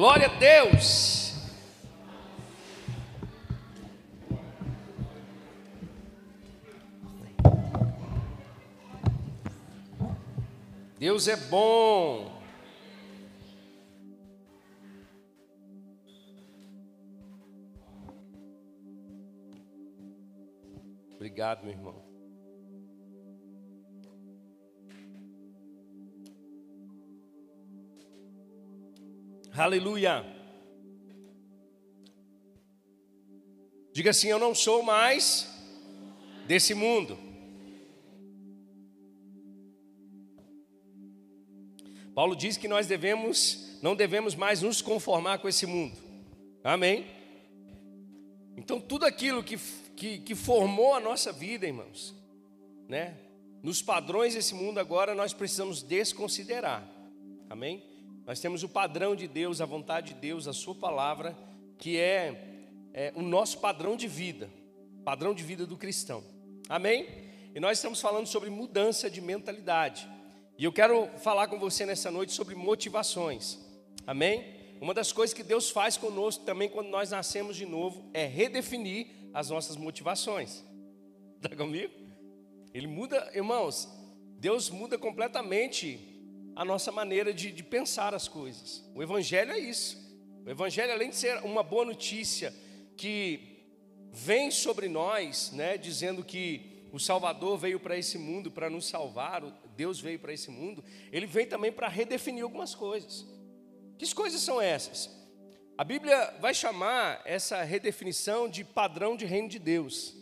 Glória a Deus. Deus é bom. Obrigado, meu irmão. Aleluia. Diga assim: Eu não sou mais desse mundo. Paulo diz que nós devemos, não devemos mais nos conformar com esse mundo. Amém? Então, tudo aquilo que, que, que formou a nossa vida, irmãos, né? Nos padrões desse mundo agora nós precisamos desconsiderar. Amém? Nós temos o padrão de Deus, a vontade de Deus, a Sua palavra, que é, é o nosso padrão de vida, padrão de vida do cristão. Amém? E nós estamos falando sobre mudança de mentalidade. E eu quero falar com você nessa noite sobre motivações. Amém? Uma das coisas que Deus faz conosco também quando nós nascemos de novo é redefinir as nossas motivações. Está comigo? Ele muda, irmãos, Deus muda completamente a nossa maneira de, de pensar as coisas. O Evangelho é isso. O Evangelho, além de ser uma boa notícia que vem sobre nós, né, dizendo que o Salvador veio para esse mundo para nos salvar, Deus veio para esse mundo, ele vem também para redefinir algumas coisas. Que coisas são essas? A Bíblia vai chamar essa redefinição de padrão de reino de Deus.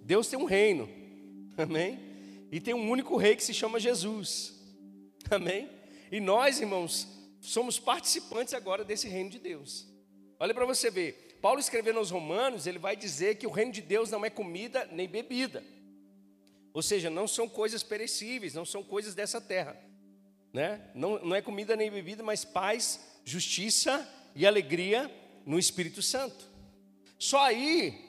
Deus tem um reino, amém? E tem um único rei que se chama Jesus, amém? E nós, irmãos, somos participantes agora desse reino de Deus. Olha para você ver. Paulo escrevendo aos Romanos, ele vai dizer que o reino de Deus não é comida nem bebida. Ou seja, não são coisas perecíveis, não são coisas dessa terra. Né? Não, não é comida nem bebida, mas paz, justiça e alegria no Espírito Santo. Só aí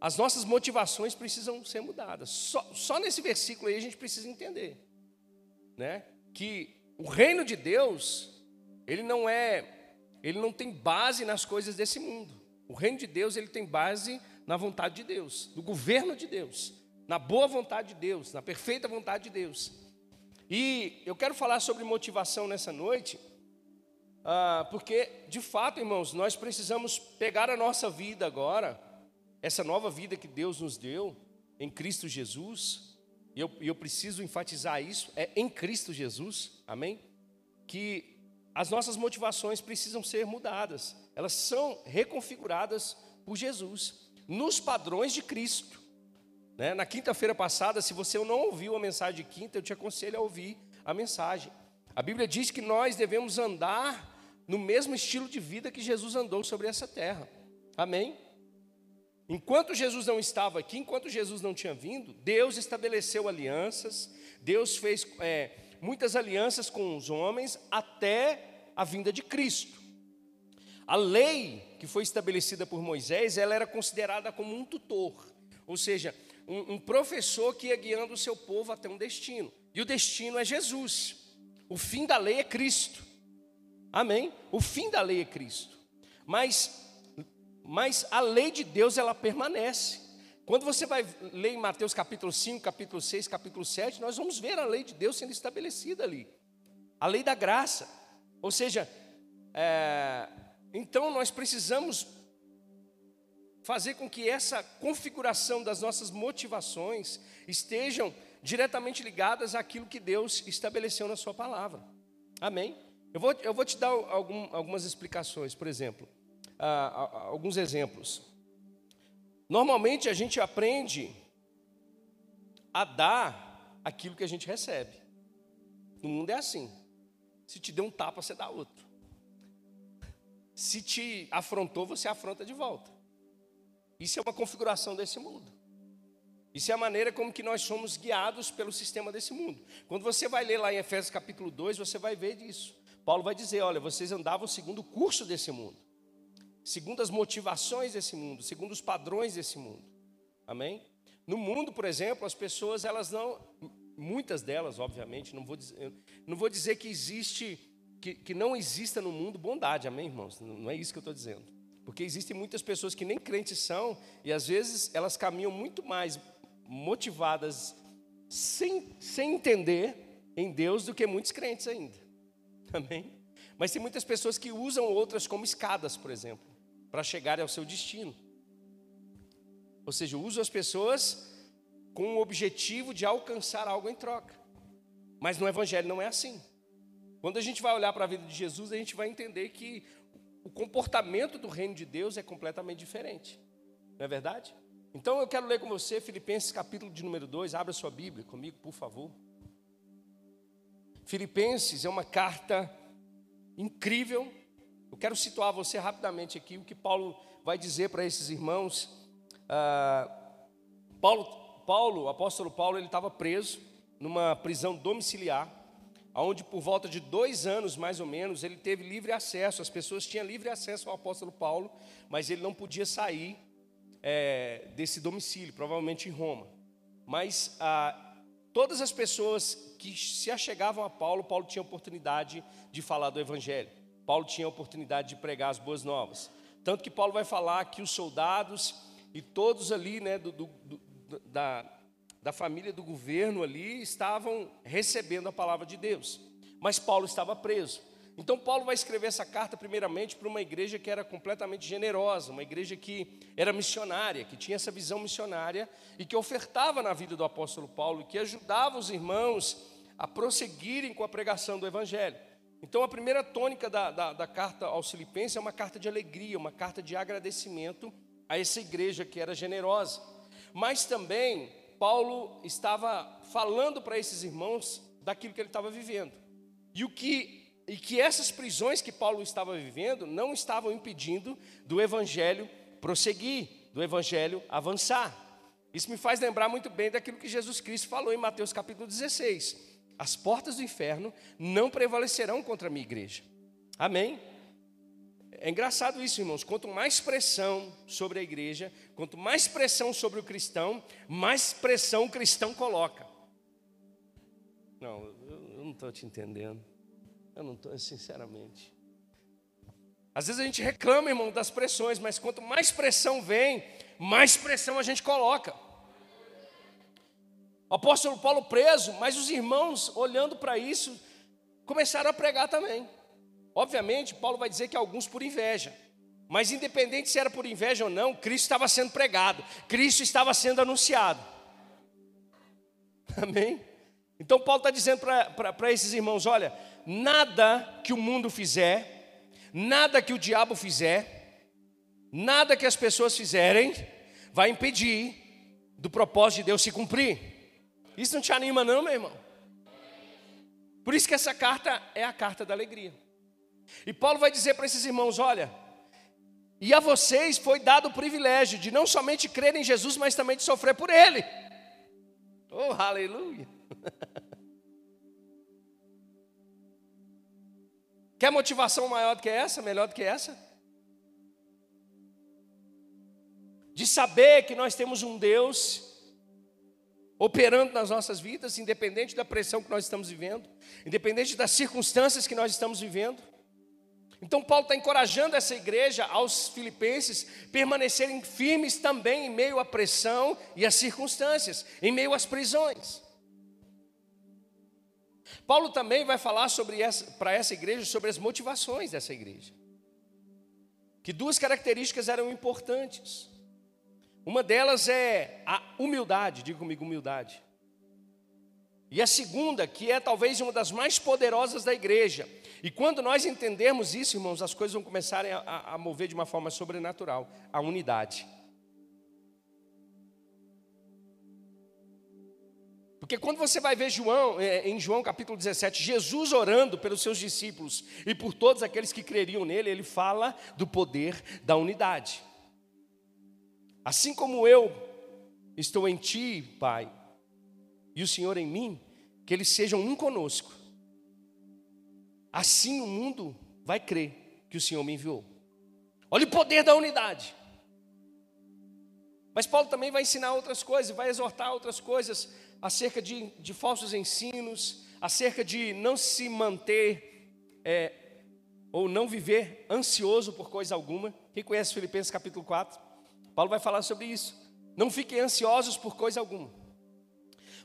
as nossas motivações precisam ser mudadas. Só, só nesse versículo aí a gente precisa entender, né? Que o reino de Deus, ele não é, ele não tem base nas coisas desse mundo. O reino de Deus, ele tem base na vontade de Deus, no governo de Deus, na boa vontade de Deus, na perfeita vontade de Deus. E eu quero falar sobre motivação nessa noite, ah, porque, de fato, irmãos, nós precisamos pegar a nossa vida agora, essa nova vida que Deus nos deu em Cristo Jesus, e eu, eu preciso enfatizar isso, é em Cristo Jesus, amém? Que as nossas motivações precisam ser mudadas, elas são reconfiguradas por Jesus, nos padrões de Cristo. Né? Na quinta-feira passada, se você não ouviu a mensagem de quinta, eu te aconselho a ouvir a mensagem. A Bíblia diz que nós devemos andar no mesmo estilo de vida que Jesus andou sobre essa terra. Amém? Enquanto Jesus não estava aqui, enquanto Jesus não tinha vindo, Deus estabeleceu alianças, Deus fez é, muitas alianças com os homens até a vinda de Cristo. A lei que foi estabelecida por Moisés, ela era considerada como um tutor, ou seja, um, um professor que ia guiando o seu povo até um destino. E o destino é Jesus. O fim da lei é Cristo. Amém? O fim da lei é Cristo. Mas mas a lei de Deus ela permanece. Quando você vai ler em Mateus capítulo 5, capítulo 6, capítulo 7, nós vamos ver a lei de Deus sendo estabelecida ali. A lei da graça. Ou seja, é, então nós precisamos fazer com que essa configuração das nossas motivações estejam diretamente ligadas àquilo que Deus estabeleceu na Sua palavra. Amém? Eu vou, eu vou te dar algum, algumas explicações, por exemplo ah, alguns exemplos. Normalmente a gente aprende a dar aquilo que a gente recebe. No mundo é assim. Se te deu um tapa, você dá outro. Se te afrontou, você afronta de volta. Isso é uma configuração desse mundo. Isso é a maneira como que nós somos guiados pelo sistema desse mundo. Quando você vai ler lá em Efésios capítulo 2, você vai ver disso. Paulo vai dizer, olha, vocês andavam segundo o curso desse mundo segundo as motivações desse mundo, segundo os padrões desse mundo. Amém? No mundo, por exemplo, as pessoas, elas não, muitas delas, obviamente, não vou dizer, não vou dizer que existe que, que não exista no mundo bondade, amém, irmãos? Não é isso que eu estou dizendo. Porque existem muitas pessoas que nem crentes são, e às vezes elas caminham muito mais motivadas, sem, sem entender em Deus, do que muitos crentes ainda. Amém? Mas tem muitas pessoas que usam outras como escadas, por exemplo, para chegarem ao seu destino. Ou seja, usam as pessoas com o objetivo de alcançar algo em troca. Mas no Evangelho não é assim. Quando a gente vai olhar para a vida de Jesus, a gente vai entender que o comportamento do reino de Deus é completamente diferente. Não é verdade? Então eu quero ler com você Filipenses capítulo de número 2. Abra sua Bíblia comigo, por favor. Filipenses é uma carta incrível. Eu quero situar você rapidamente aqui o que Paulo vai dizer para esses irmãos. Ah, Paulo, Paulo, o apóstolo Paulo, ele estava preso numa prisão domiciliar, onde por volta de dois anos mais ou menos ele teve livre acesso. As pessoas tinham livre acesso ao apóstolo Paulo, mas ele não podia sair é, desse domicílio, provavelmente em Roma. Mas ah, todas as pessoas que se achegavam a Paulo, Paulo tinha oportunidade de falar do Evangelho. Paulo tinha oportunidade de pregar as boas novas. Tanto que Paulo vai falar que os soldados e todos ali, né, do, do, do, da, da família do governo ali, estavam recebendo a palavra de Deus. Mas Paulo estava preso. Então, Paulo vai escrever essa carta, primeiramente, para uma igreja que era completamente generosa, uma igreja que era missionária, que tinha essa visão missionária e que ofertava na vida do apóstolo Paulo e que ajudava os irmãos a prosseguirem com a pregação do Evangelho. Então, a primeira tônica da, da, da carta aos Filipenses é uma carta de alegria, uma carta de agradecimento a essa igreja que era generosa. Mas também, Paulo estava falando para esses irmãos daquilo que ele estava vivendo. E o que e que essas prisões que Paulo estava vivendo não estavam impedindo do evangelho prosseguir, do evangelho avançar. Isso me faz lembrar muito bem daquilo que Jesus Cristo falou em Mateus capítulo 16: As portas do inferno não prevalecerão contra a minha igreja. Amém? É engraçado isso, irmãos. Quanto mais pressão sobre a igreja, quanto mais pressão sobre o cristão, mais pressão o cristão coloca. Não, eu não estou te entendendo. Eu não estou, sinceramente. Às vezes a gente reclama, irmão, das pressões, mas quanto mais pressão vem, mais pressão a gente coloca. Apóstolo Paulo preso, mas os irmãos, olhando para isso, começaram a pregar também. Obviamente, Paulo vai dizer que alguns por inveja. Mas independente se era por inveja ou não, Cristo estava sendo pregado, Cristo estava sendo anunciado. Amém? Então Paulo está dizendo para esses irmãos: olha, nada que o mundo fizer, nada que o diabo fizer, nada que as pessoas fizerem, vai impedir do propósito de Deus se cumprir. Isso não te anima, não, meu irmão? Por isso que essa carta é a carta da alegria. E Paulo vai dizer para esses irmãos: olha, e a vocês foi dado o privilégio de não somente crer em Jesus, mas também de sofrer por Ele. Oh, aleluia! Quer motivação maior do que essa, melhor do que essa? De saber que nós temos um Deus operando nas nossas vidas, independente da pressão que nós estamos vivendo, independente das circunstâncias que nós estamos vivendo. Então, Paulo está encorajando essa igreja, aos filipenses, permanecerem firmes também em meio à pressão e às circunstâncias, em meio às prisões. Paulo também vai falar sobre essa, para essa igreja sobre as motivações dessa igreja. Que duas características eram importantes. Uma delas é a humildade, diga comigo, humildade. E a segunda, que é talvez uma das mais poderosas da igreja. E quando nós entendermos isso, irmãos, as coisas vão começar a, a mover de uma forma sobrenatural a unidade. Porque quando você vai ver João, é, em João capítulo 17, Jesus orando pelos seus discípulos e por todos aqueles que creriam nele, ele fala do poder da unidade. Assim como eu estou em ti, Pai, e o Senhor em mim, que eles sejam um conosco. Assim o mundo vai crer que o Senhor me enviou. Olha o poder da unidade. Mas Paulo também vai ensinar outras coisas, vai exortar outras coisas acerca de, de falsos ensinos, acerca de não se manter é, ou não viver ansioso por coisa alguma. Quem conhece Filipenses capítulo 4? Paulo vai falar sobre isso. Não fiquem ansiosos por coisa alguma.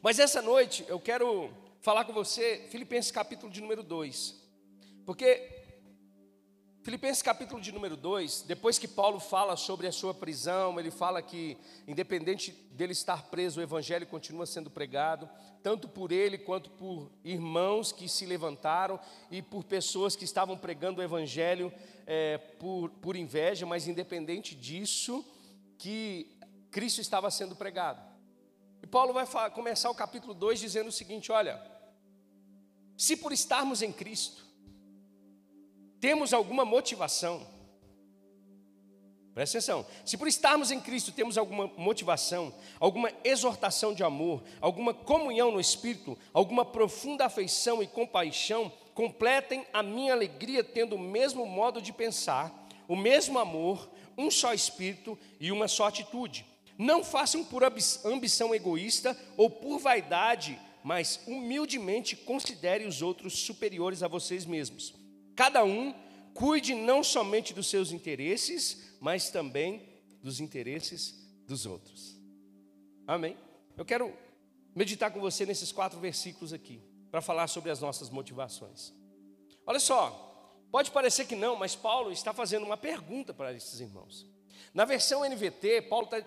Mas essa noite eu quero falar com você Filipenses capítulo de número 2. Porque Filipenses capítulo de número 2, depois que Paulo fala sobre a sua prisão, ele fala que, independente dele estar preso, o evangelho continua sendo pregado, tanto por ele quanto por irmãos que se levantaram e por pessoas que estavam pregando o evangelho é, por, por inveja, mas independente disso, que Cristo estava sendo pregado. E Paulo vai começar o capítulo 2 dizendo o seguinte: olha, se por estarmos em Cristo, temos alguma motivação, presta atenção, se por estarmos em Cristo temos alguma motivação, alguma exortação de amor, alguma comunhão no Espírito, alguma profunda afeição e compaixão, completem a minha alegria tendo o mesmo modo de pensar, o mesmo amor, um só Espírito e uma só atitude. Não façam por ambição egoísta ou por vaidade, mas humildemente considere os outros superiores a vocês mesmos. Cada um cuide não somente dos seus interesses, mas também dos interesses dos outros. Amém? Eu quero meditar com você nesses quatro versículos aqui, para falar sobre as nossas motivações. Olha só, pode parecer que não, mas Paulo está fazendo uma pergunta para esses irmãos. Na versão NVT, Paulo tá,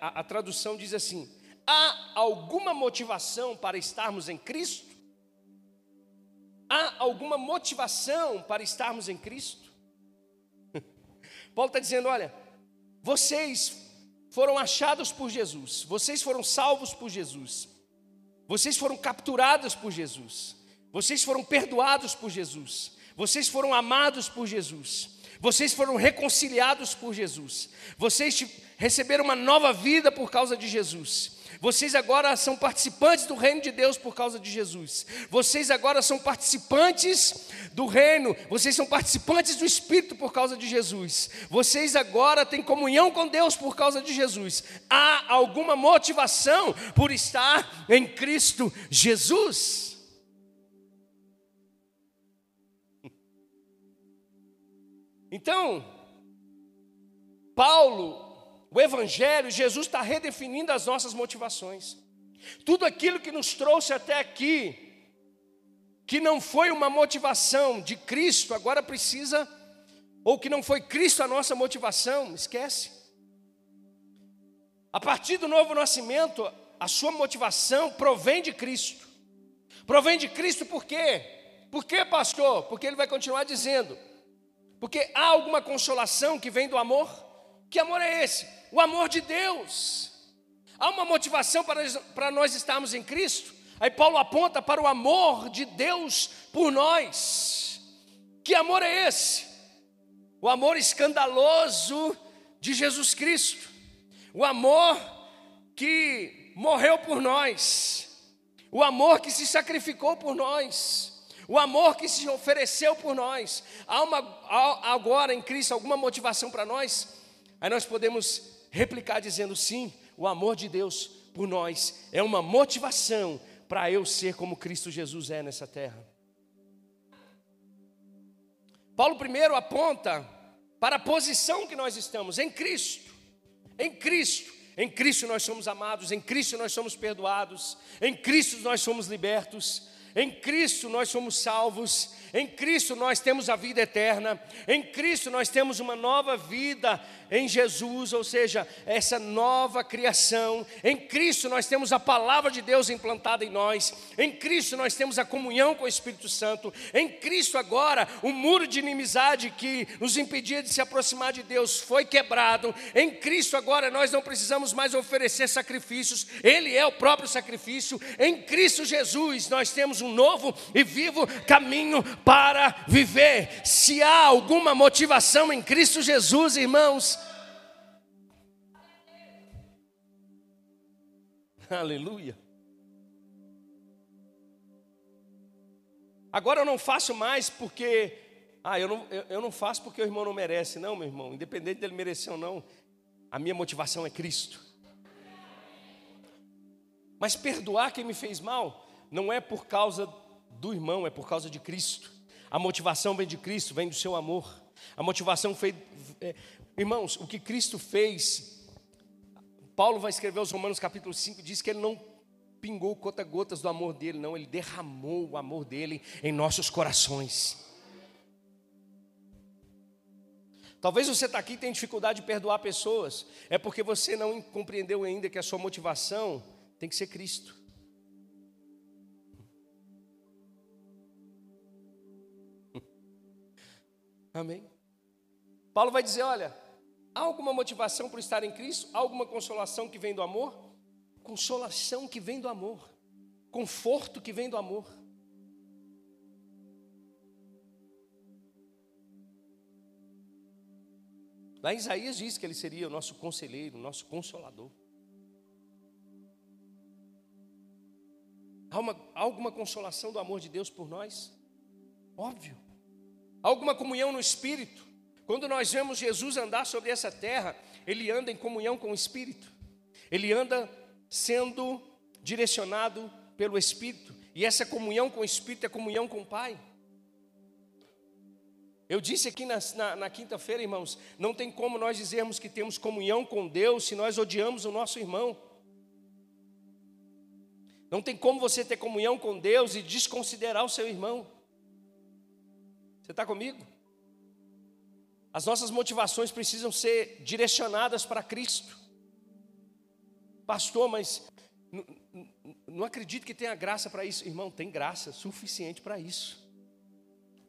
a, a tradução diz assim: há alguma motivação para estarmos em Cristo? Há alguma motivação para estarmos em Cristo? Paulo está dizendo: olha, vocês foram achados por Jesus, vocês foram salvos por Jesus, vocês foram capturados por Jesus, vocês foram perdoados por Jesus, vocês foram amados por Jesus, vocês foram reconciliados por Jesus, vocês receberam uma nova vida por causa de Jesus. Vocês agora são participantes do reino de Deus por causa de Jesus. Vocês agora são participantes do reino. Vocês são participantes do Espírito por causa de Jesus. Vocês agora têm comunhão com Deus por causa de Jesus. Há alguma motivação por estar em Cristo Jesus? Então, Paulo o Evangelho, Jesus está redefinindo as nossas motivações. Tudo aquilo que nos trouxe até aqui, que não foi uma motivação de Cristo, agora precisa, ou que não foi Cristo a nossa motivação, esquece. A partir do novo nascimento, a sua motivação provém de Cristo. Provém de Cristo por quê? Por quê, pastor? Porque ele vai continuar dizendo. Porque há alguma consolação que vem do amor? Que amor é esse? o amor de Deus. Há uma motivação para, para nós estarmos em Cristo. Aí Paulo aponta para o amor de Deus por nós. Que amor é esse? O amor escandaloso de Jesus Cristo. O amor que morreu por nós. O amor que se sacrificou por nós. O amor que se ofereceu por nós. Há, uma, há agora em Cristo alguma motivação para nós? Aí nós podemos replicar dizendo sim, o amor de Deus por nós é uma motivação para eu ser como Cristo Jesus é nessa terra. Paulo primeiro aponta para a posição que nós estamos em Cristo. Em Cristo, em Cristo nós somos amados, em Cristo nós somos perdoados, em Cristo nós somos libertos, em Cristo nós somos salvos, em Cristo nós temos a vida eterna, em Cristo nós temos uma nova vida em Jesus, ou seja, essa nova criação. Em Cristo nós temos a palavra de Deus implantada em nós. Em Cristo nós temos a comunhão com o Espírito Santo. Em Cristo agora o muro de inimizade que nos impedia de se aproximar de Deus foi quebrado. Em Cristo agora nós não precisamos mais oferecer sacrifícios. Ele é o próprio sacrifício. Em Cristo Jesus nós temos um novo e vivo caminho para viver. Se há alguma motivação em Cristo Jesus, irmãos, Aleluia. Agora eu não faço mais porque. Ah, eu não, eu, eu não faço porque o irmão não merece, não, meu irmão. Independente dele merecer ou não, a minha motivação é Cristo. Mas perdoar quem me fez mal não é por causa do irmão, é por causa de Cristo. A motivação vem de Cristo, vem do seu amor. A motivação foi. É, irmãos, o que Cristo fez. Paulo vai escrever aos Romanos capítulo 5, diz que ele não pingou gota-gotas do amor dele, não, ele derramou o amor dele em nossos corações. Talvez você está aqui e tenha dificuldade de perdoar pessoas, é porque você não compreendeu ainda que a sua motivação tem que ser Cristo. Amém? Paulo vai dizer: olha, há alguma motivação por estar em Cristo? Há alguma consolação que vem do amor? Consolação que vem do amor, conforto que vem do amor. Lá Isaías diz que ele seria o nosso conselheiro, o nosso consolador. Há, uma, há alguma consolação do amor de Deus por nós? Óbvio. Há alguma comunhão no Espírito? Quando nós vemos Jesus andar sobre essa terra, ele anda em comunhão com o Espírito. Ele anda sendo direcionado pelo Espírito. E essa comunhão com o Espírito é comunhão com o Pai. Eu disse aqui na, na, na quinta-feira, irmãos, não tem como nós dizermos que temos comunhão com Deus se nós odiamos o nosso irmão. Não tem como você ter comunhão com Deus e desconsiderar o seu irmão. Você está comigo? As nossas motivações precisam ser direcionadas para Cristo. Pastor, mas não, acredito que tenha graça para isso. Irmão, tem graça suficiente para isso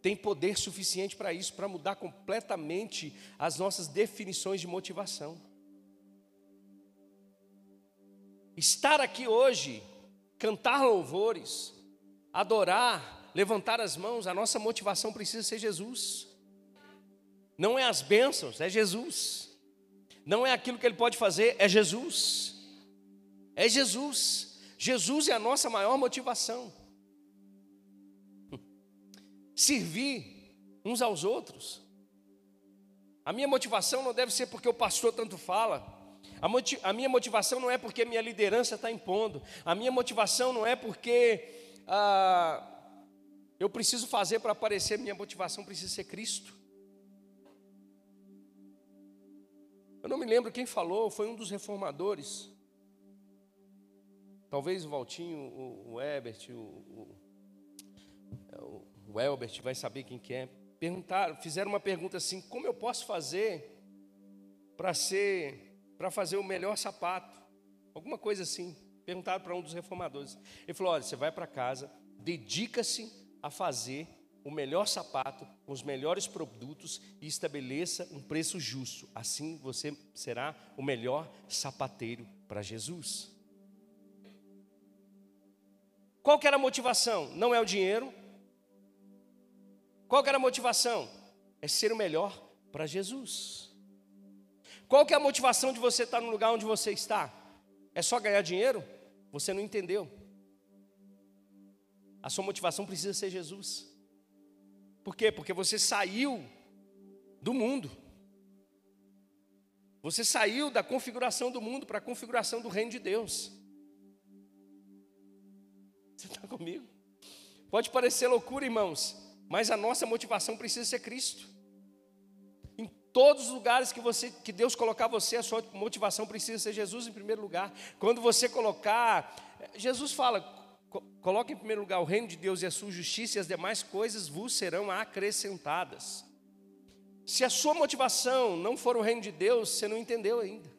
tem poder suficiente para isso, para mudar completamente as nossas definições de motivação. Estar aqui hoje, cantar louvores, adorar, levantar as mãos, a nossa motivação precisa ser Jesus. Não é as bênçãos, é Jesus. Não é aquilo que Ele pode fazer, é Jesus. É Jesus. Jesus é a nossa maior motivação servir uns aos outros. A minha motivação não deve ser porque o pastor tanto fala. A, a minha motivação não é porque minha liderança está impondo. A minha motivação não é porque ah, eu preciso fazer para aparecer. Minha motivação precisa ser Cristo. Eu não me lembro quem falou, foi um dos reformadores. Talvez o Valtinho, o, o Ebert, o, o, o o Elbert vai saber quem que é. Perguntaram, fizeram uma pergunta assim: como eu posso fazer para ser, para fazer o melhor sapato? Alguma coisa assim. Perguntaram para um dos reformadores. Ele falou: olha, você vai para casa, dedica-se a fazer o melhor sapato com os melhores produtos e estabeleça um preço justo. Assim você será o melhor sapateiro para Jesus. Qual que era a motivação? Não é o dinheiro, qual que era a motivação? É ser o melhor para Jesus. Qual que é a motivação de você estar no lugar onde você está? É só ganhar dinheiro? Você não entendeu. A sua motivação precisa ser Jesus. Por quê? Porque você saiu do mundo. Você saiu da configuração do mundo para a configuração do reino de Deus. Você está comigo? Pode parecer loucura, irmãos, mas a nossa motivação precisa ser Cristo. Em todos os lugares que você, que Deus colocar você, a sua motivação precisa ser Jesus em primeiro lugar. Quando você colocar, Jesus fala, coloque em primeiro lugar o reino de Deus e a sua justiça e as demais coisas vos serão acrescentadas. Se a sua motivação não for o reino de Deus, você não entendeu ainda.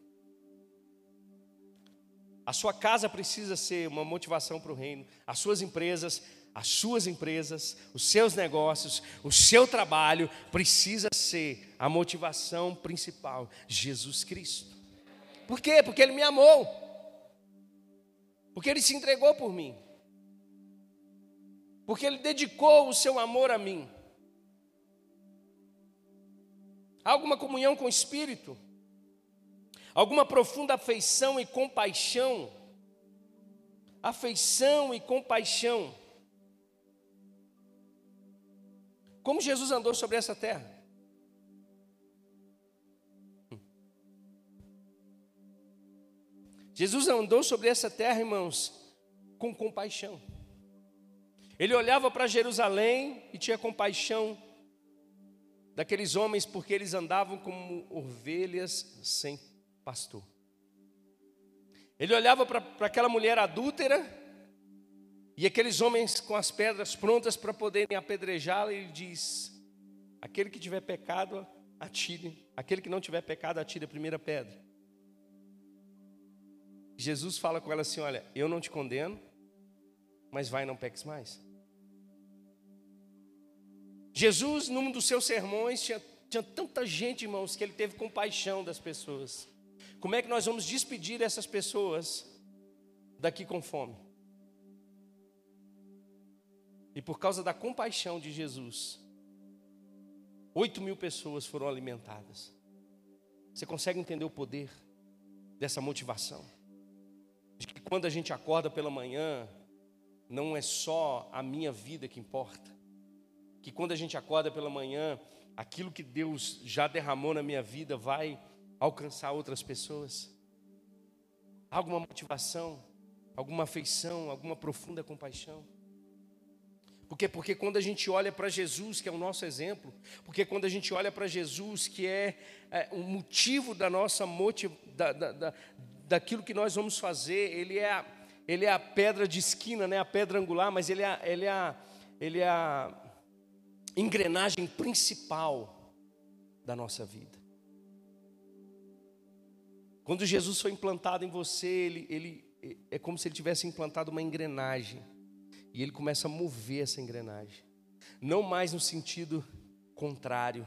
A sua casa precisa ser uma motivação para o reino, as suas empresas, as suas empresas, os seus negócios, o seu trabalho precisa ser a motivação principal, Jesus Cristo. Por quê? Porque Ele me amou, porque Ele se entregou por mim, porque Ele dedicou o seu amor a mim. Há alguma comunhão com o Espírito? Alguma profunda afeição e compaixão? Afeição e compaixão Como Jesus andou sobre essa terra? Jesus andou sobre essa terra, irmãos, com compaixão. Ele olhava para Jerusalém e tinha compaixão daqueles homens porque eles andavam como ovelhas sem pastor. Ele olhava para aquela mulher adúltera e aqueles homens com as pedras prontas para poderem apedrejá-la, ele diz: Aquele que tiver pecado, atire. Aquele que não tiver pecado, atire a primeira pedra. Jesus fala com ela assim: Olha, eu não te condeno, mas vai, não peques mais. Jesus, num dos seus sermões, tinha, tinha tanta gente, irmãos, que ele teve compaixão das pessoas. Como é que nós vamos despedir essas pessoas daqui com fome? E por causa da compaixão de Jesus, oito mil pessoas foram alimentadas. Você consegue entender o poder dessa motivação? De que quando a gente acorda pela manhã, não é só a minha vida que importa. Que quando a gente acorda pela manhã, aquilo que Deus já derramou na minha vida vai alcançar outras pessoas? Alguma motivação, alguma afeição, alguma profunda compaixão? Porque, porque quando a gente olha para Jesus, que é o nosso exemplo, porque quando a gente olha para Jesus, que é, é o motivo da nossa motiv, da, da, da, daquilo que nós vamos fazer, ele é a, ele é a pedra de esquina, né, a pedra angular, mas ele é, ele é, ele é a engrenagem principal da nossa vida. Quando Jesus foi implantado em você, ele, ele é como se ele tivesse implantado uma engrenagem. E ele começa a mover essa engrenagem. Não mais no sentido contrário.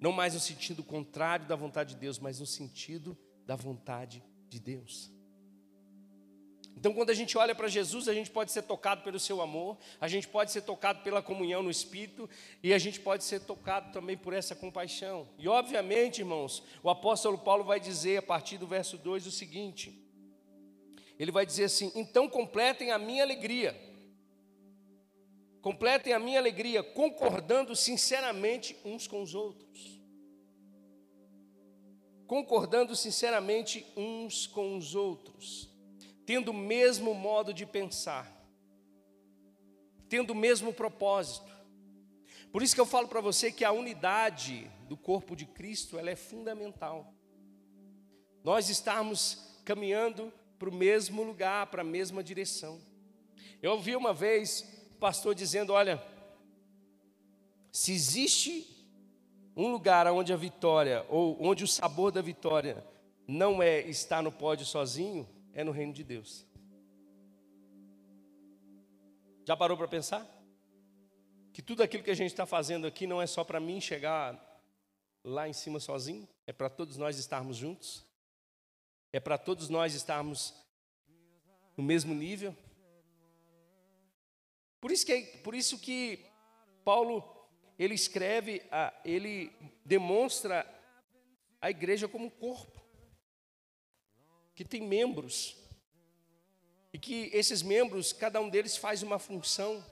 Não mais no sentido contrário da vontade de Deus, mas no sentido da vontade de Deus. Então, quando a gente olha para Jesus, a gente pode ser tocado pelo seu amor, a gente pode ser tocado pela comunhão no Espírito, e a gente pode ser tocado também por essa compaixão. E, obviamente, irmãos, o apóstolo Paulo vai dizer a partir do verso 2 o seguinte: ele vai dizer assim: então completem a minha alegria, completem a minha alegria, concordando sinceramente uns com os outros. Concordando sinceramente uns com os outros tendo o mesmo modo de pensar, tendo o mesmo propósito. Por isso que eu falo para você que a unidade do corpo de Cristo ela é fundamental. Nós estamos caminhando para o mesmo lugar, para a mesma direção. Eu ouvi uma vez o pastor dizendo: Olha, se existe um lugar onde a vitória, ou onde o sabor da vitória não é estar no pódio sozinho, é no reino de Deus. Já parou para pensar? Que tudo aquilo que a gente está fazendo aqui não é só para mim chegar lá em cima sozinho, é para todos nós estarmos juntos, é para todos nós estarmos no mesmo nível. Por isso que, por isso que Paulo ele escreve, ele demonstra a igreja como um corpo que tem membros, e que esses membros, cada um deles faz uma função,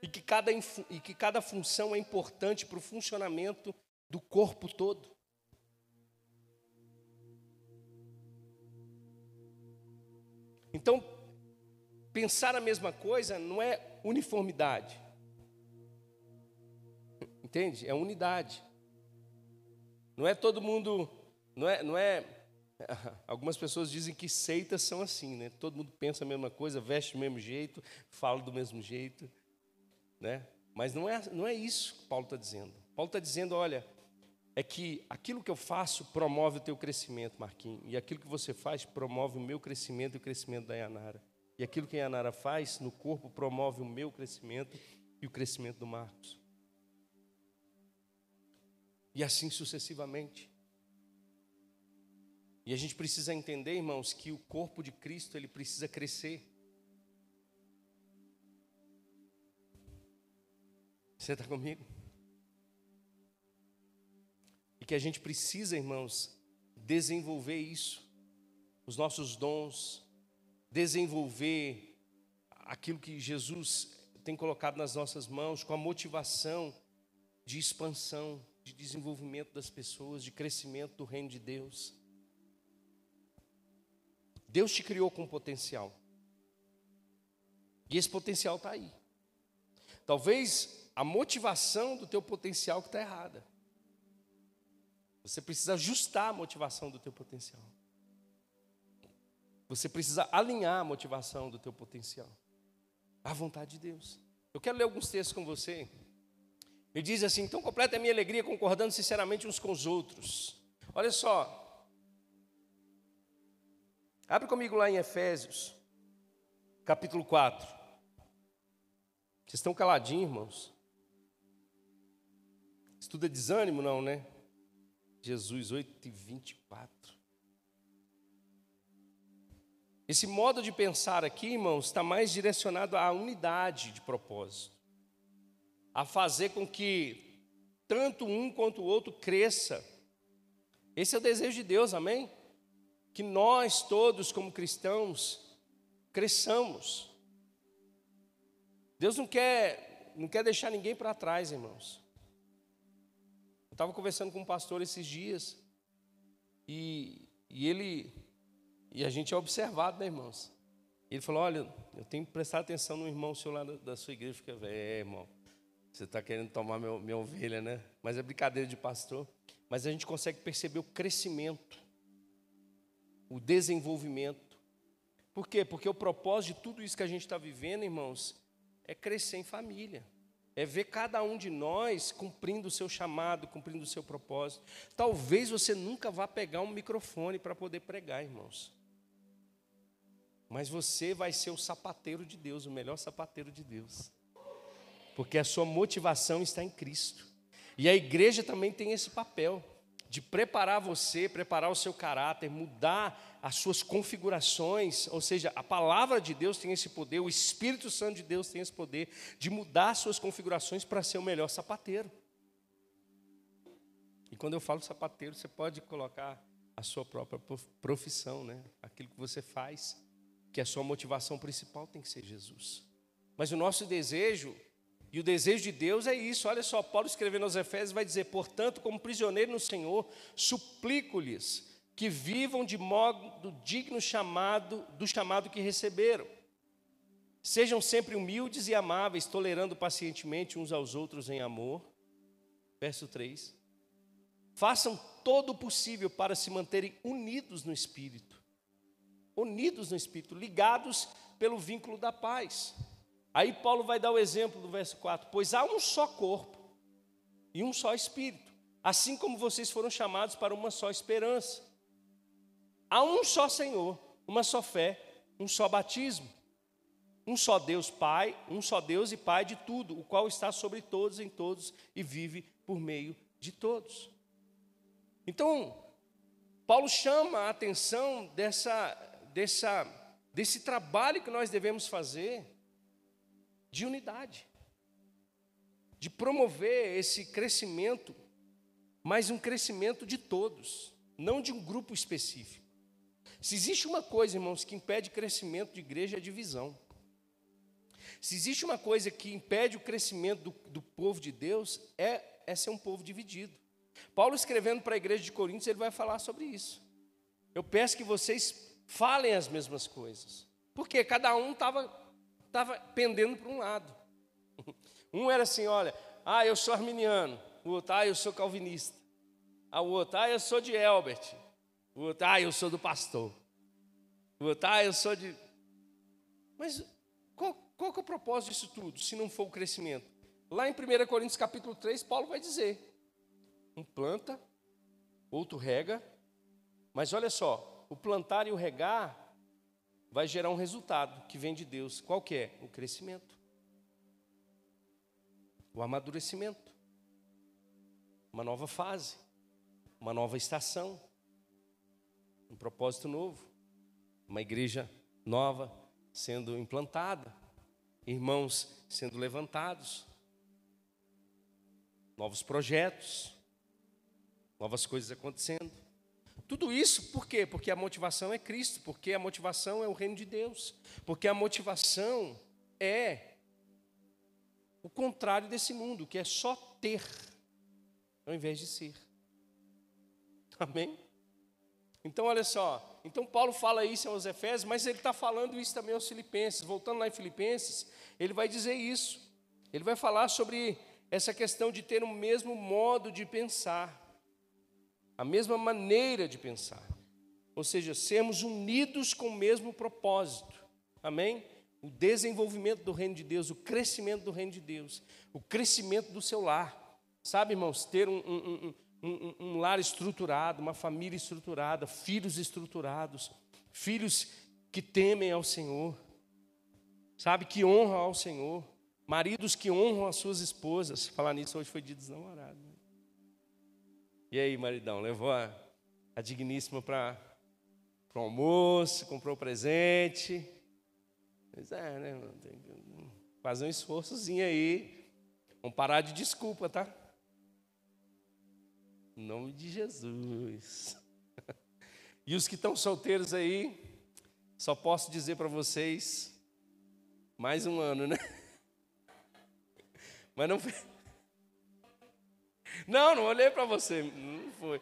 e que cada, e que cada função é importante para o funcionamento do corpo todo. Então, pensar a mesma coisa não é uniformidade. Entende? É unidade. Não é todo mundo, não é, não é Algumas pessoas dizem que seitas são assim, né? Todo mundo pensa a mesma coisa, veste do mesmo jeito, fala do mesmo jeito, né? Mas não é, não é isso que Paulo está dizendo. Paulo está dizendo, olha, é que aquilo que eu faço promove o teu crescimento, Marquinhos, e aquilo que você faz promove o meu crescimento e o crescimento da Yanara. E aquilo que a Yanara faz no corpo promove o meu crescimento e o crescimento do Marcos. E assim sucessivamente. E a gente precisa entender, irmãos, que o corpo de Cristo ele precisa crescer. Você está comigo? E que a gente precisa, irmãos, desenvolver isso, os nossos dons, desenvolver aquilo que Jesus tem colocado nas nossas mãos, com a motivação de expansão, de desenvolvimento das pessoas, de crescimento do reino de Deus. Deus te criou com potencial. E esse potencial está aí. talvez a motivação do teu potencial que está errada. Você precisa ajustar a motivação do teu potencial. Você precisa alinhar a motivação do teu potencial à vontade de Deus. Eu quero ler alguns textos com você. Ele diz assim: então completa a minha alegria concordando sinceramente uns com os outros. Olha só. Abre comigo lá em Efésios, capítulo 4. Vocês estão caladinhos, irmãos? Estuda é desânimo, não, né? Jesus 8 e 24. Esse modo de pensar aqui, irmãos, está mais direcionado à unidade de propósito, a fazer com que tanto um quanto o outro cresça. Esse é o desejo de Deus, amém? Que nós todos, como cristãos, cresçamos. Deus não quer, não quer deixar ninguém para trás, irmãos. Eu estava conversando com um pastor esses dias, e, e ele e a gente é observado, né, irmãos? Ele falou: Olha, eu tenho que prestar atenção no irmão seu lá da, sua igreja. Fica, é, irmão, você está querendo tomar meu, minha ovelha, né? Mas é brincadeira de pastor. Mas a gente consegue perceber o crescimento, o desenvolvimento. Por quê? Porque o propósito de tudo isso que a gente está vivendo, irmãos, é crescer em família. É ver cada um de nós cumprindo o seu chamado, cumprindo o seu propósito. Talvez você nunca vá pegar um microfone para poder pregar, irmãos. Mas você vai ser o sapateiro de Deus, o melhor sapateiro de Deus. Porque a sua motivação está em Cristo. E a igreja também tem esse papel de preparar você, preparar o seu caráter, mudar as suas configurações, ou seja, a palavra de Deus tem esse poder, o Espírito Santo de Deus tem esse poder de mudar as suas configurações para ser o melhor sapateiro. E quando eu falo sapateiro, você pode colocar a sua própria profissão, né? Aquilo que você faz que a sua motivação principal tem que ser Jesus. Mas o nosso desejo, e o desejo de Deus é isso, olha só, Paulo escrevendo aos Efésios vai dizer: portanto, como prisioneiro no Senhor, suplico-lhes que vivam de modo digno chamado, do chamado que receberam. Sejam sempre humildes e amáveis, tolerando pacientemente uns aos outros em amor. Verso 3. Façam todo o possível para se manterem unidos no Espírito unidos no Espírito, ligados pelo vínculo da paz. Aí Paulo vai dar o exemplo do verso 4: Pois há um só corpo e um só Espírito, assim como vocês foram chamados para uma só esperança. Há um só Senhor, uma só fé, um só batismo, um só Deus Pai, um só Deus e Pai de tudo, o qual está sobre todos, em todos e vive por meio de todos. Então, Paulo chama a atenção dessa dessa, desse trabalho que nós devemos fazer de unidade, de promover esse crescimento, mas um crescimento de todos, não de um grupo específico. Se existe uma coisa, irmãos, que impede crescimento de igreja é divisão. Se existe uma coisa que impede o crescimento do, do povo de Deus, é, é ser um povo dividido. Paulo escrevendo para a igreja de Coríntios, ele vai falar sobre isso. Eu peço que vocês falem as mesmas coisas. Porque cada um estava tava pendendo para um lado. Um era assim, olha, ah, eu sou arminiano. O outro, ah, eu sou calvinista. Ah, o outro, ah, eu sou de Elbert. O outro, ah, eu sou do pastor. O outro, ah, eu sou de... Mas qual, qual que é o propósito disso tudo, se não for o crescimento? Lá em 1 Coríntios capítulo 3, Paulo vai dizer, um planta, outro rega, mas olha só, o plantar e o regar vai gerar um resultado que vem de Deus. Qual que é? O crescimento. O amadurecimento. Uma nova fase, uma nova estação, um propósito novo, uma igreja nova sendo implantada, irmãos sendo levantados, novos projetos, novas coisas acontecendo. Tudo isso por quê? Porque a motivação é Cristo, porque a motivação é o reino de Deus, porque a motivação é o contrário desse mundo, que é só ter, ao invés de ser. Amém? Então, olha só. Então, Paulo fala isso aos Efésios, mas ele está falando isso também aos Filipenses. Voltando lá em Filipenses, ele vai dizer isso. Ele vai falar sobre essa questão de ter o mesmo modo de pensar, a mesma maneira de pensar. Ou seja, sermos unidos com o mesmo propósito. Amém? O desenvolvimento do reino de Deus, o crescimento do reino de Deus, o crescimento do seu lar. Sabe, irmãos, ter um, um, um, um lar estruturado, uma família estruturada, filhos estruturados, filhos que temem ao Senhor, sabe, que honram ao Senhor, maridos que honram as suas esposas. Falar nisso hoje foi de desnamorado. E aí, maridão, levou a, a digníssima para o almoço, comprou presente. Pois é, né? Tem que fazer um esforçozinho aí. Vamos parar de desculpa, tá? Em nome de Jesus. E os que estão solteiros aí, só posso dizer para vocês, mais um ano, né? Mas não Não, não olhei para você, não foi.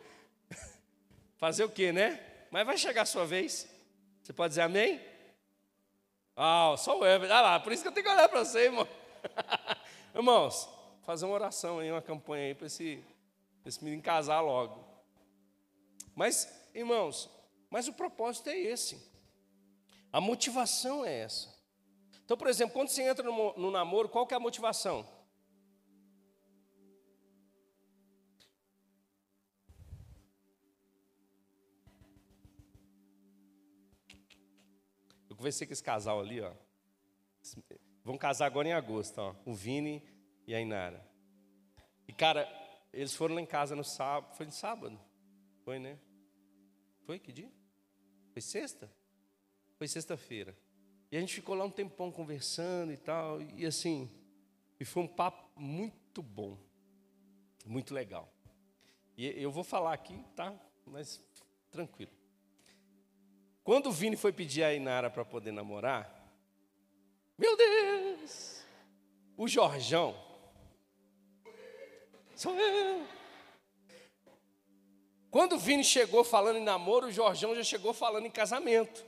Fazer o quê, né? Mas vai chegar a sua vez. Você pode dizer amém? Ah, só o Everton. Ah lá, por isso que eu tenho que olhar para você, irmão. Irmãos, fazer uma oração aí, uma campanha aí para esse, esse menino casar logo. Mas, irmãos, mas o propósito é esse. A motivação é essa. Então, por exemplo, quando você entra no, no namoro, qual que é a motivação? Eu conversei com esse casal ali, ó. Vão casar agora em agosto, ó. O Vini e a Inara. E, cara, eles foram lá em casa no sábado. Foi no sábado? Foi, né? Foi que dia? Foi sexta? Foi sexta-feira. E a gente ficou lá um tempão conversando e tal. E assim, e foi um papo muito bom. Muito legal. E eu vou falar aqui, tá? Mas tranquilo. Quando o Vini foi pedir a Inara para poder namorar, meu Deus, o Jorjão, sou eu. Quando o Vini chegou falando em namoro, o Jorjão já chegou falando em casamento.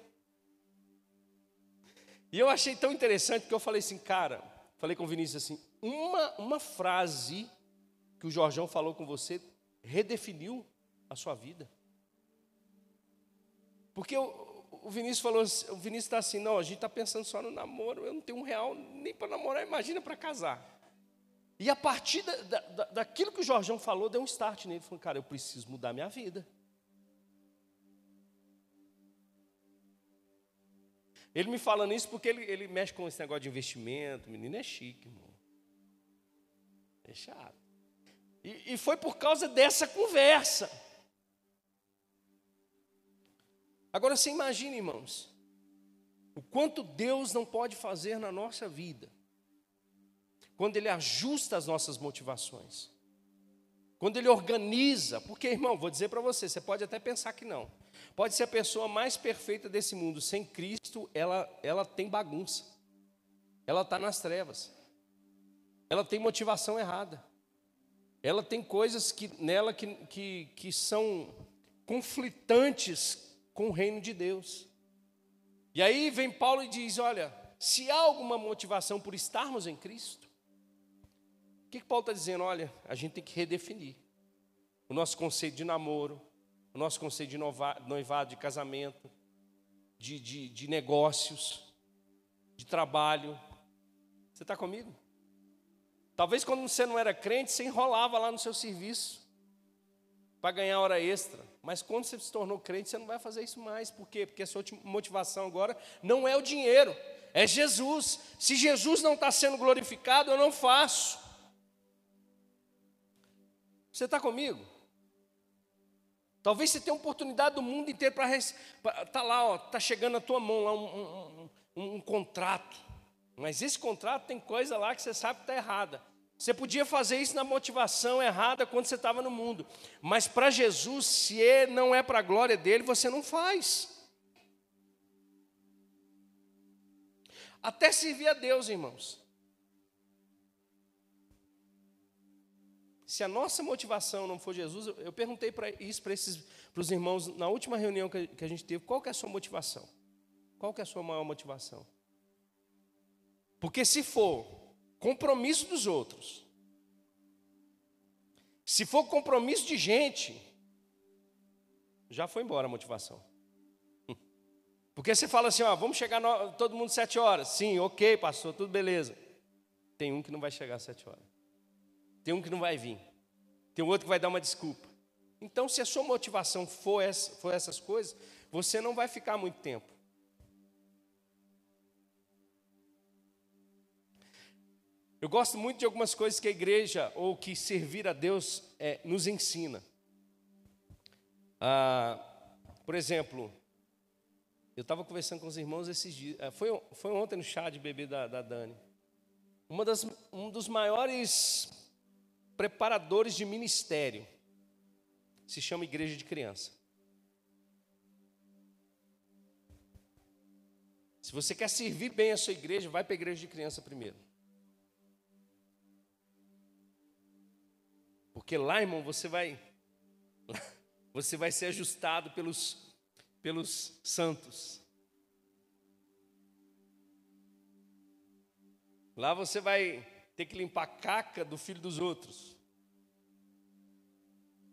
E eu achei tão interessante que eu falei assim, cara, falei com o Vinícius assim, uma, uma frase que o Jorjão falou com você redefiniu a sua vida. Porque o, o Vinícius falou, o Vinícius está assim, não, a gente está pensando só no namoro, eu não tenho um real nem para namorar, imagina para casar. E a partir da, da, daquilo que o Jorjão falou, deu um start nele, falou, cara, eu preciso mudar minha vida. Ele me falando isso porque ele, ele mexe com esse negócio de investimento, o menino é chique, irmão. É chato. E, e foi por causa dessa conversa. Agora você imagina, irmãos, o quanto Deus não pode fazer na nossa vida, quando Ele ajusta as nossas motivações, quando Ele organiza, porque, irmão, vou dizer para você, você pode até pensar que não, pode ser a pessoa mais perfeita desse mundo, sem Cristo, ela, ela tem bagunça, ela está nas trevas, ela tem motivação errada, ela tem coisas que, nela que, que, que são conflitantes com o reino de Deus. E aí vem Paulo e diz: olha, se há alguma motivação por estarmos em Cristo, o que, que Paulo está dizendo? Olha, a gente tem que redefinir o nosso conceito de namoro, o nosso conceito de noivado, de casamento, de, de, de negócios, de trabalho. Você está comigo? Talvez quando você não era crente, você enrolava lá no seu serviço para ganhar hora extra. Mas quando você se tornou crente, você não vai fazer isso mais. Por quê? Porque a sua motivação agora não é o dinheiro, é Jesus. Se Jesus não está sendo glorificado, eu não faço. Você está comigo? Talvez você tenha oportunidade do mundo inteiro para estar tá lá, está chegando na tua mão lá um, um, um, um contrato. Mas esse contrato tem coisa lá que você sabe que está errada. Você podia fazer isso na motivação errada quando você estava no mundo, mas para Jesus, se é, não é para a glória dele, você não faz. Até servir a Deus, irmãos. Se a nossa motivação não for Jesus, eu perguntei para isso para esses para os irmãos na última reunião que a gente teve, qual que é a sua motivação? Qual que é a sua maior motivação? Porque se for compromisso dos outros. Se for compromisso de gente, já foi embora a motivação. Porque você fala assim, ó, vamos chegar no, todo mundo sete horas. Sim, ok, pastor, tudo beleza. Tem um que não vai chegar às sete horas. Tem um que não vai vir. Tem outro que vai dar uma desculpa. Então, se a sua motivação for, essa, for essas coisas, você não vai ficar muito tempo. Eu gosto muito de algumas coisas que a igreja ou que servir a Deus é, nos ensina. Ah, por exemplo, eu estava conversando com os irmãos esses dias, é, foi, foi ontem no chá de bebê da, da Dani. Uma das, um dos maiores preparadores de ministério se chama Igreja de Criança. Se você quer servir bem a sua igreja, vai para a igreja de criança primeiro. Porque lá, irmão, você vai você vai ser ajustado pelos pelos santos. Lá você vai ter que limpar a caca do filho dos outros.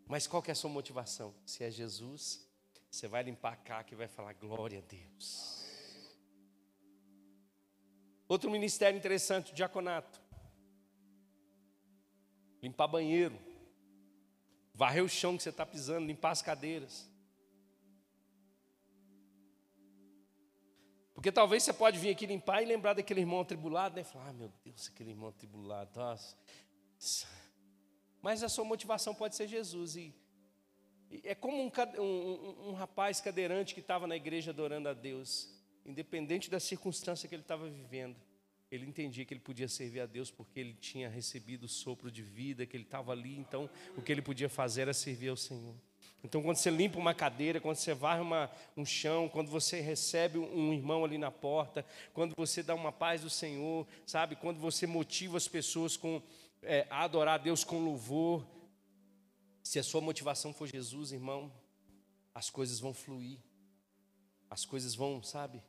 Mas qual que é a sua motivação? Se é Jesus, você vai limpar a caca e vai falar glória a Deus. Outro ministério interessante, o diaconato. Limpar banheiro. Varrer o chão que você está pisando, limpar as cadeiras. Porque talvez você pode vir aqui limpar e lembrar daquele irmão atribulado, né? Falar, ah, meu Deus, aquele irmão atribulado, nossa. Mas a sua motivação pode ser Jesus. E, é como um, um, um rapaz cadeirante que estava na igreja adorando a Deus, independente da circunstância que ele estava vivendo. Ele entendia que ele podia servir a Deus porque ele tinha recebido o sopro de vida, que ele estava ali, então o que ele podia fazer era servir ao Senhor. Então, quando você limpa uma cadeira, quando você varre uma, um chão, quando você recebe um irmão ali na porta, quando você dá uma paz do Senhor, sabe? Quando você motiva as pessoas com, é, a adorar a Deus com louvor, se a sua motivação for Jesus, irmão, as coisas vão fluir, as coisas vão, sabe?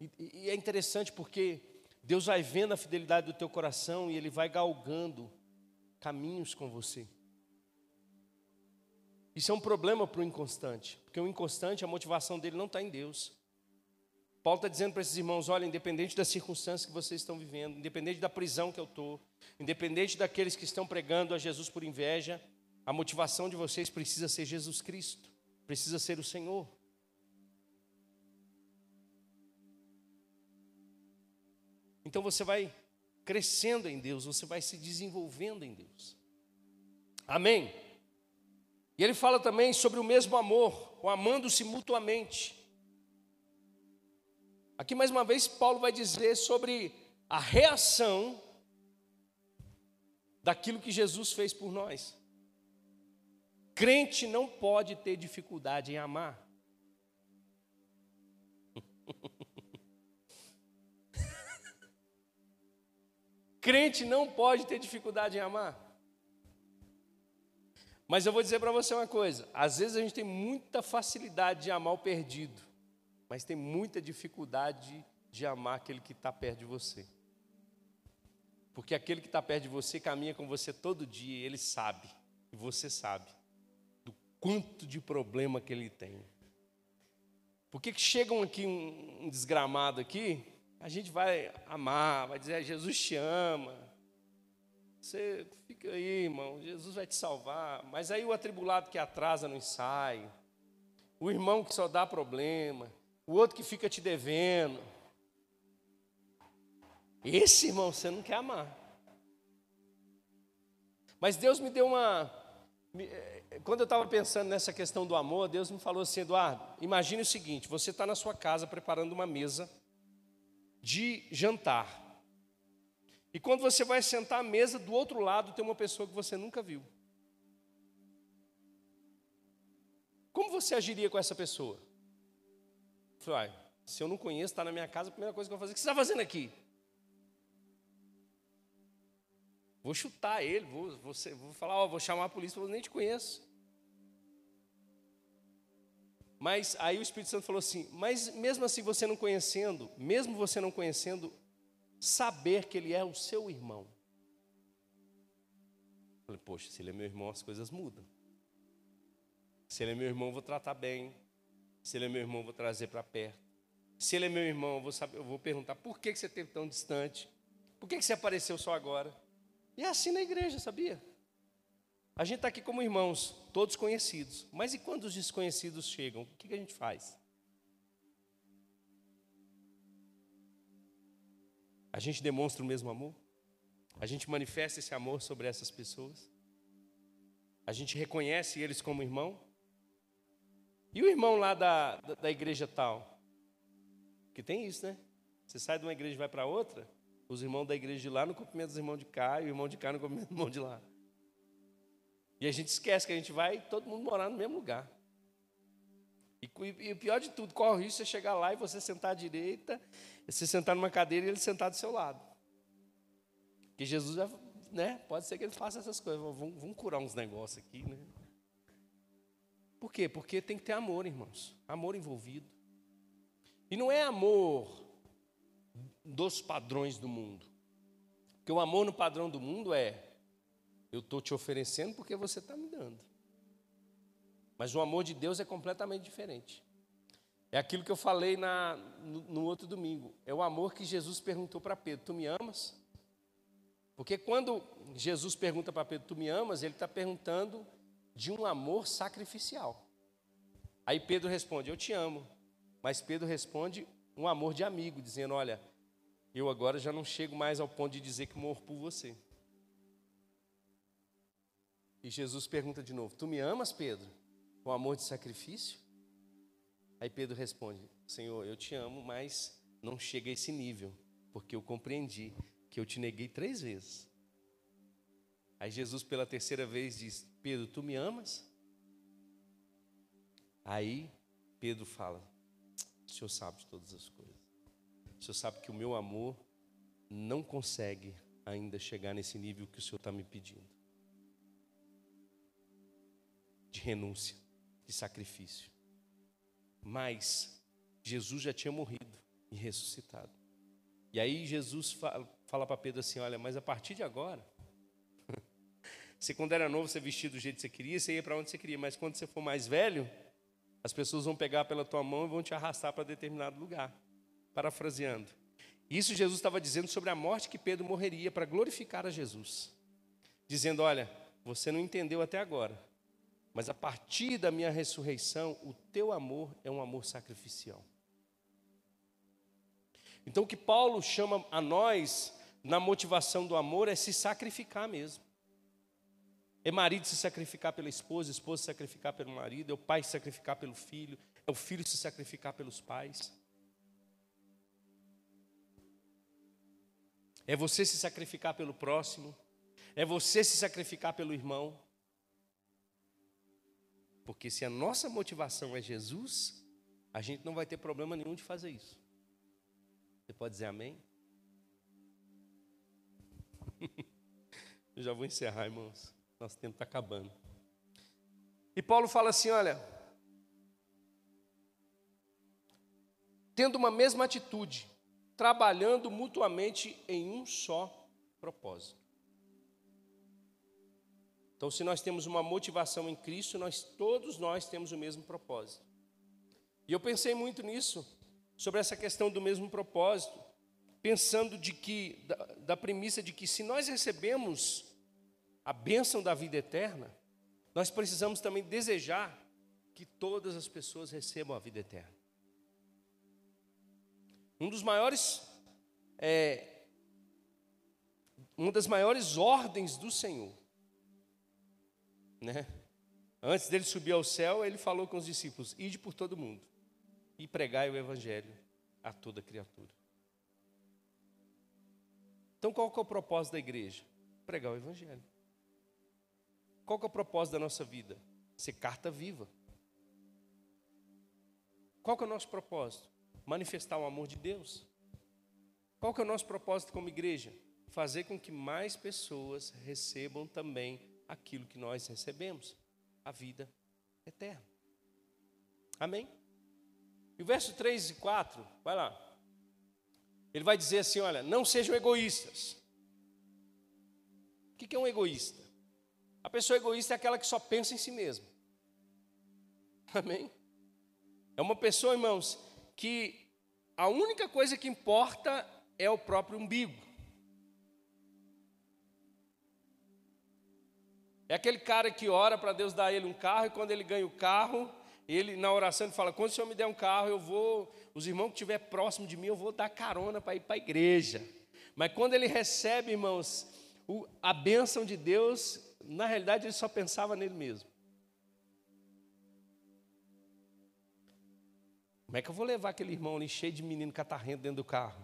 E, e é interessante porque Deus vai vendo a fidelidade do teu coração e Ele vai galgando caminhos com você. Isso é um problema para o inconstante, porque o inconstante, a motivação dele não está em Deus. Paulo está dizendo para esses irmãos: olha, independente das circunstâncias que vocês estão vivendo, independente da prisão que eu estou, independente daqueles que estão pregando a Jesus por inveja, a motivação de vocês precisa ser Jesus Cristo, precisa ser o Senhor. Então você vai crescendo em Deus, você vai se desenvolvendo em Deus. Amém? E ele fala também sobre o mesmo amor, o amando-se mutuamente. Aqui mais uma vez Paulo vai dizer sobre a reação daquilo que Jesus fez por nós. Crente não pode ter dificuldade em amar. Crente não pode ter dificuldade em amar. Mas eu vou dizer para você uma coisa: às vezes a gente tem muita facilidade de amar o perdido, mas tem muita dificuldade de amar aquele que está perto de você. Porque aquele que está perto de você caminha com você todo dia, ele sabe, e você sabe, do quanto de problema que ele tem. Por que, que chegam aqui um, um desgramado aqui, a gente vai amar, vai dizer, Jesus te ama, você fica aí, irmão, Jesus vai te salvar. Mas aí o atribulado que atrasa no ensaio, o irmão que só dá problema, o outro que fica te devendo. Esse irmão você não quer amar. Mas Deus me deu uma. Eh, quando eu estava pensando nessa questão do amor, Deus me falou assim: Eduardo, imagine o seguinte: você está na sua casa preparando uma mesa de jantar. E quando você vai sentar à mesa, do outro lado tem uma pessoa que você nunca viu. Como você agiria com essa pessoa? Falei, se eu não conheço, está na minha casa, a primeira coisa que eu vou fazer, o que você está fazendo aqui? Vou chutar ele, vou, vou, vou falar, ó, vou chamar a polícia, eu nem te conheço. Mas aí o Espírito Santo falou assim: mas mesmo assim você não conhecendo, mesmo você não conhecendo, saber que ele é o seu irmão. Eu falei, poxa, se ele é meu irmão, as coisas mudam. Se ele é meu irmão, eu vou tratar bem. Se ele é meu irmão, eu vou trazer para perto. Se ele é meu irmão, eu vou, saber, eu vou perguntar por que, que você esteve tão distante? Por que, que você apareceu só agora? E é assim na igreja, sabia? A gente está aqui como irmãos, todos conhecidos. Mas e quando os desconhecidos chegam? O que, que a gente faz? A gente demonstra o mesmo amor? A gente manifesta esse amor sobre essas pessoas? A gente reconhece eles como irmão? E o irmão lá da, da, da igreja tal? Que tem isso, né? Você sai de uma igreja e vai para outra, os irmãos da igreja de lá não cumprimentam os irmãos de cá, e o irmão de cá não cumprimenta o irmão de lá. E a gente esquece que a gente vai todo mundo morar no mesmo lugar. E, e o pior de tudo, corre o risco de você chegar lá e você sentar à direita, você sentar numa cadeira e ele sentar do seu lado. Que Jesus, já, né? Pode ser que ele faça essas coisas. Vamos, vamos curar uns negócios aqui, né? Por quê? Porque tem que ter amor, irmãos. Amor envolvido. E não é amor dos padrões do mundo. Porque o amor no padrão do mundo é: eu estou te oferecendo porque você está me dando. Mas o amor de Deus é completamente diferente. É aquilo que eu falei na, no, no outro domingo. É o amor que Jesus perguntou para Pedro: Tu me amas? Porque quando Jesus pergunta para Pedro: Tu me amas? Ele está perguntando de um amor sacrificial. Aí Pedro responde: Eu te amo. Mas Pedro responde um amor de amigo, dizendo: Olha, eu agora já não chego mais ao ponto de dizer que morro por você. E Jesus pergunta de novo: Tu me amas, Pedro? Com amor de sacrifício? Aí Pedro responde: Senhor, eu te amo, mas não chega a esse nível, porque eu compreendi que eu te neguei três vezes. Aí Jesus, pela terceira vez, diz: Pedro, tu me amas? Aí Pedro fala: O Senhor sabe de todas as coisas. O Senhor sabe que o meu amor não consegue ainda chegar nesse nível que o Senhor está me pedindo de renúncia, de sacrifício. Mas Jesus já tinha morrido e ressuscitado. E aí Jesus fala, fala para Pedro assim: Olha, mas a partir de agora, você quando era novo, você vestia do jeito que você queria, você ia para onde você queria, mas quando você for mais velho, as pessoas vão pegar pela tua mão e vão te arrastar para determinado lugar. Parafraseando. Isso Jesus estava dizendo sobre a morte que Pedro morreria para glorificar a Jesus. Dizendo: Olha, você não entendeu até agora, mas a partir da minha ressurreição, o teu amor é um amor sacrificial. Então, o que Paulo chama a nós na motivação do amor é se sacrificar mesmo. É marido se sacrificar pela esposa, esposa se sacrificar pelo marido, é o pai se sacrificar pelo filho, é o filho se sacrificar pelos pais. É você se sacrificar pelo próximo, é você se sacrificar pelo irmão. Porque se a nossa motivação é Jesus, a gente não vai ter problema nenhum de fazer isso. Você pode dizer amém? Eu já vou encerrar, irmãos. Nosso tempo está acabando. E Paulo fala assim: olha, tendo uma mesma atitude, trabalhando mutuamente em um só propósito. Então, se nós temos uma motivação em Cristo, nós todos nós temos o mesmo propósito. E eu pensei muito nisso, sobre essa questão do mesmo propósito, pensando de que da, da premissa de que se nós recebemos a bênção da vida eterna, nós precisamos também desejar que todas as pessoas recebam a vida eterna. Um dos maiores, é, uma das maiores ordens do Senhor né? Antes dele subir ao céu, ele falou com os discípulos: Ide por todo mundo e pregai o evangelho a toda criatura. Então, qual que é o propósito da igreja? Pregar o evangelho. Qual que é o propósito da nossa vida? Ser carta viva. Qual que é o nosso propósito? Manifestar o amor de Deus. Qual que é o nosso propósito como igreja? Fazer com que mais pessoas recebam também aquilo que nós recebemos, a vida eterna. Amém? E o verso 3 e 4, vai lá. Ele vai dizer assim: olha, não sejam egoístas. O que é um egoísta? A pessoa egoísta é aquela que só pensa em si mesma. Amém? É uma pessoa, irmãos, que a única coisa que importa é o próprio umbigo. É aquele cara que ora para Deus dar ele um carro e quando ele ganha o carro, ele na oração ele fala: "Quando o Senhor me der um carro, eu vou, os irmãos que estiver próximo de mim, eu vou dar carona para ir para a igreja". Mas quando ele recebe, irmãos, a bênção de Deus, na realidade ele só pensava nele mesmo. Como é que eu vou levar aquele irmão ali cheio de menino catarrento dentro do carro?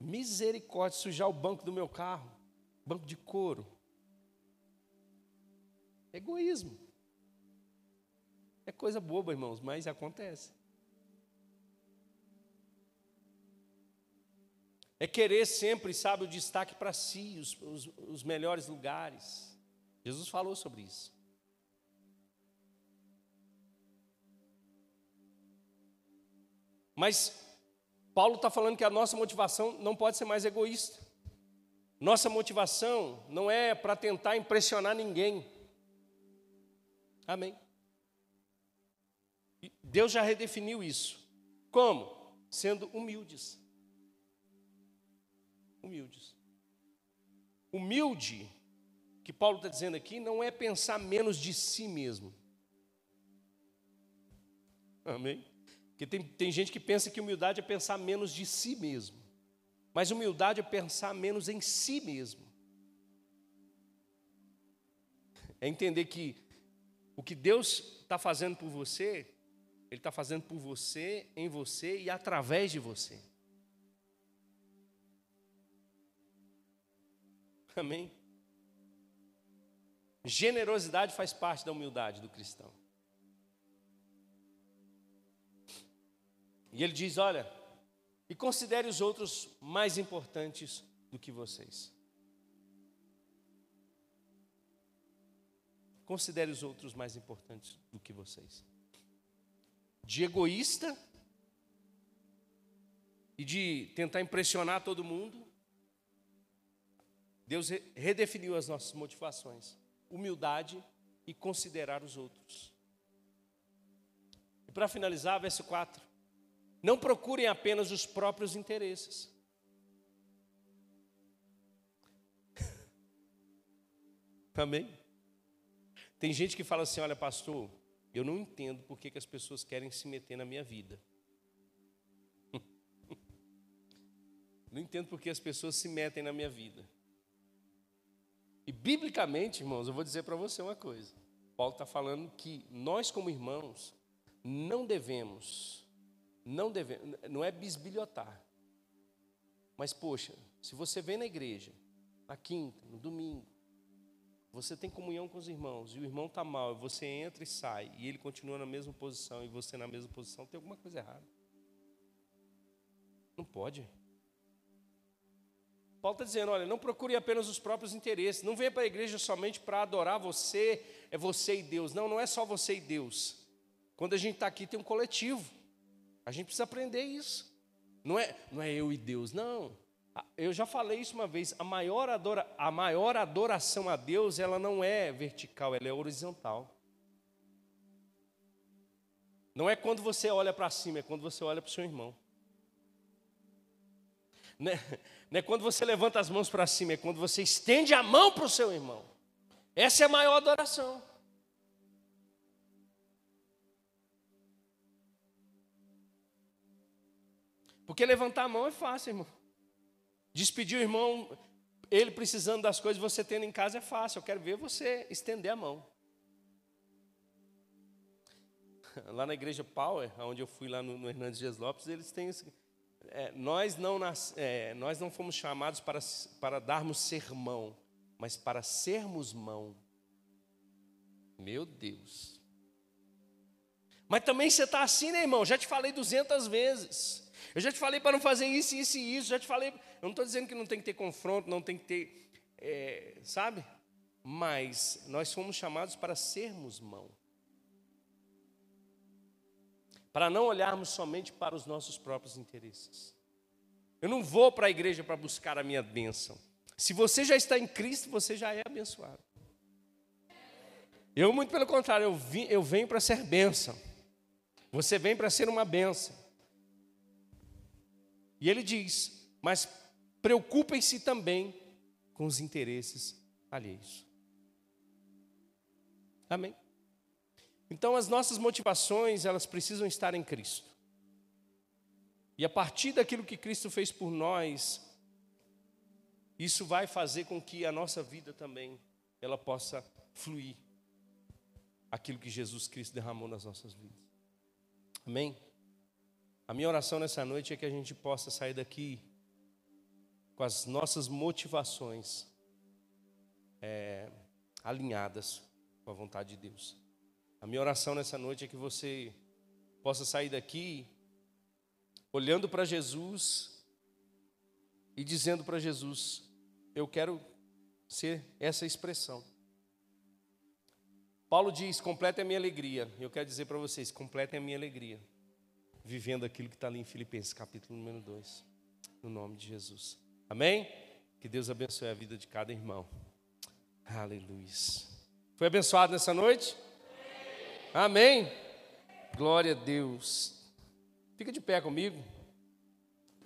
Misericórdia, sujar o banco do meu carro, banco de couro. Egoísmo. É coisa boba, irmãos, mas acontece. É querer sempre, sabe, o destaque para si, os, os, os melhores lugares. Jesus falou sobre isso. Mas Paulo está falando que a nossa motivação não pode ser mais egoísta. Nossa motivação não é para tentar impressionar ninguém. Amém. Deus já redefiniu isso. Como? Sendo humildes. Humildes. Humilde, que Paulo está dizendo aqui, não é pensar menos de si mesmo. Amém? Porque tem, tem gente que pensa que humildade é pensar menos de si mesmo. Mas humildade é pensar menos em si mesmo. É entender que o que Deus está fazendo por você, Ele está fazendo por você, em você e através de você. Amém? Generosidade faz parte da humildade do cristão. E ele diz: Olha, e considere os outros mais importantes do que vocês. Considere os outros mais importantes do que vocês. De egoísta e de tentar impressionar todo mundo, Deus redefiniu as nossas motivações: humildade e considerar os outros. E para finalizar, verso 4. Não procurem apenas os próprios interesses. Amém? Tem gente que fala assim: olha, pastor, eu não entendo por que, que as pessoas querem se meter na minha vida. não entendo por que as pessoas se metem na minha vida. E biblicamente, irmãos, eu vou dizer para você uma coisa. Paulo está falando que nós, como irmãos, não devemos não deve, não é bisbilhotar. Mas, poxa, se você vem na igreja, na quinta, no domingo, você tem comunhão com os irmãos, e o irmão está mal, e você entra e sai, e ele continua na mesma posição, e você na mesma posição, tem alguma coisa errada. Não pode. Paulo está dizendo: olha, não procure apenas os próprios interesses, não venha para a igreja somente para adorar você, é você e Deus. Não, não é só você e Deus. Quando a gente está aqui, tem um coletivo. A gente precisa aprender isso. Não é, não é eu e Deus, não. Eu já falei isso uma vez, a maior, adora, a maior adoração a Deus, ela não é vertical, ela é horizontal. Não é quando você olha para cima, é quando você olha para o seu irmão. Não é, não é quando você levanta as mãos para cima, é quando você estende a mão para o seu irmão. Essa é a maior adoração. Porque levantar a mão é fácil, irmão. Despedir o irmão, ele precisando das coisas, você tendo em casa é fácil. Eu quero ver você estender a mão. Lá na igreja Power, onde eu fui lá no, no Hernandes Dias Lopes, eles têm esse, é, nós, não nas, é, nós não fomos chamados para, para darmos sermão, mas para sermos mão. Meu Deus. Mas também você está assim, né, irmão? Já te falei duzentas vezes. Eu já te falei para não fazer isso, isso e isso. Já te falei. Eu não estou dizendo que não tem que ter confronto, não tem que ter. É, sabe? Mas nós fomos chamados para sermos mão. Para não olharmos somente para os nossos próprios interesses. Eu não vou para a igreja para buscar a minha bênção. Se você já está em Cristo, você já é abençoado. Eu, muito pelo contrário, eu, vim, eu venho para ser bênção. Você vem para ser uma bênção. E ele diz: Mas preocupem-se também com os interesses alheios. Amém? Então, as nossas motivações, elas precisam estar em Cristo. E a partir daquilo que Cristo fez por nós, isso vai fazer com que a nossa vida também ela possa fluir aquilo que Jesus Cristo derramou nas nossas vidas. Amém? A minha oração nessa noite é que a gente possa sair daqui com as nossas motivações é, alinhadas com a vontade de Deus. A minha oração nessa noite é que você possa sair daqui olhando para Jesus e dizendo para Jesus: Eu quero ser essa expressão. Paulo diz: completa a minha alegria. Eu quero dizer para vocês: completem a minha alegria. Vivendo aquilo que está ali em Filipenses, capítulo número 2. No nome de Jesus. Amém? Que Deus abençoe a vida de cada irmão. Aleluia. Foi abençoado nessa noite? Amém. Glória a Deus. Fica de pé comigo.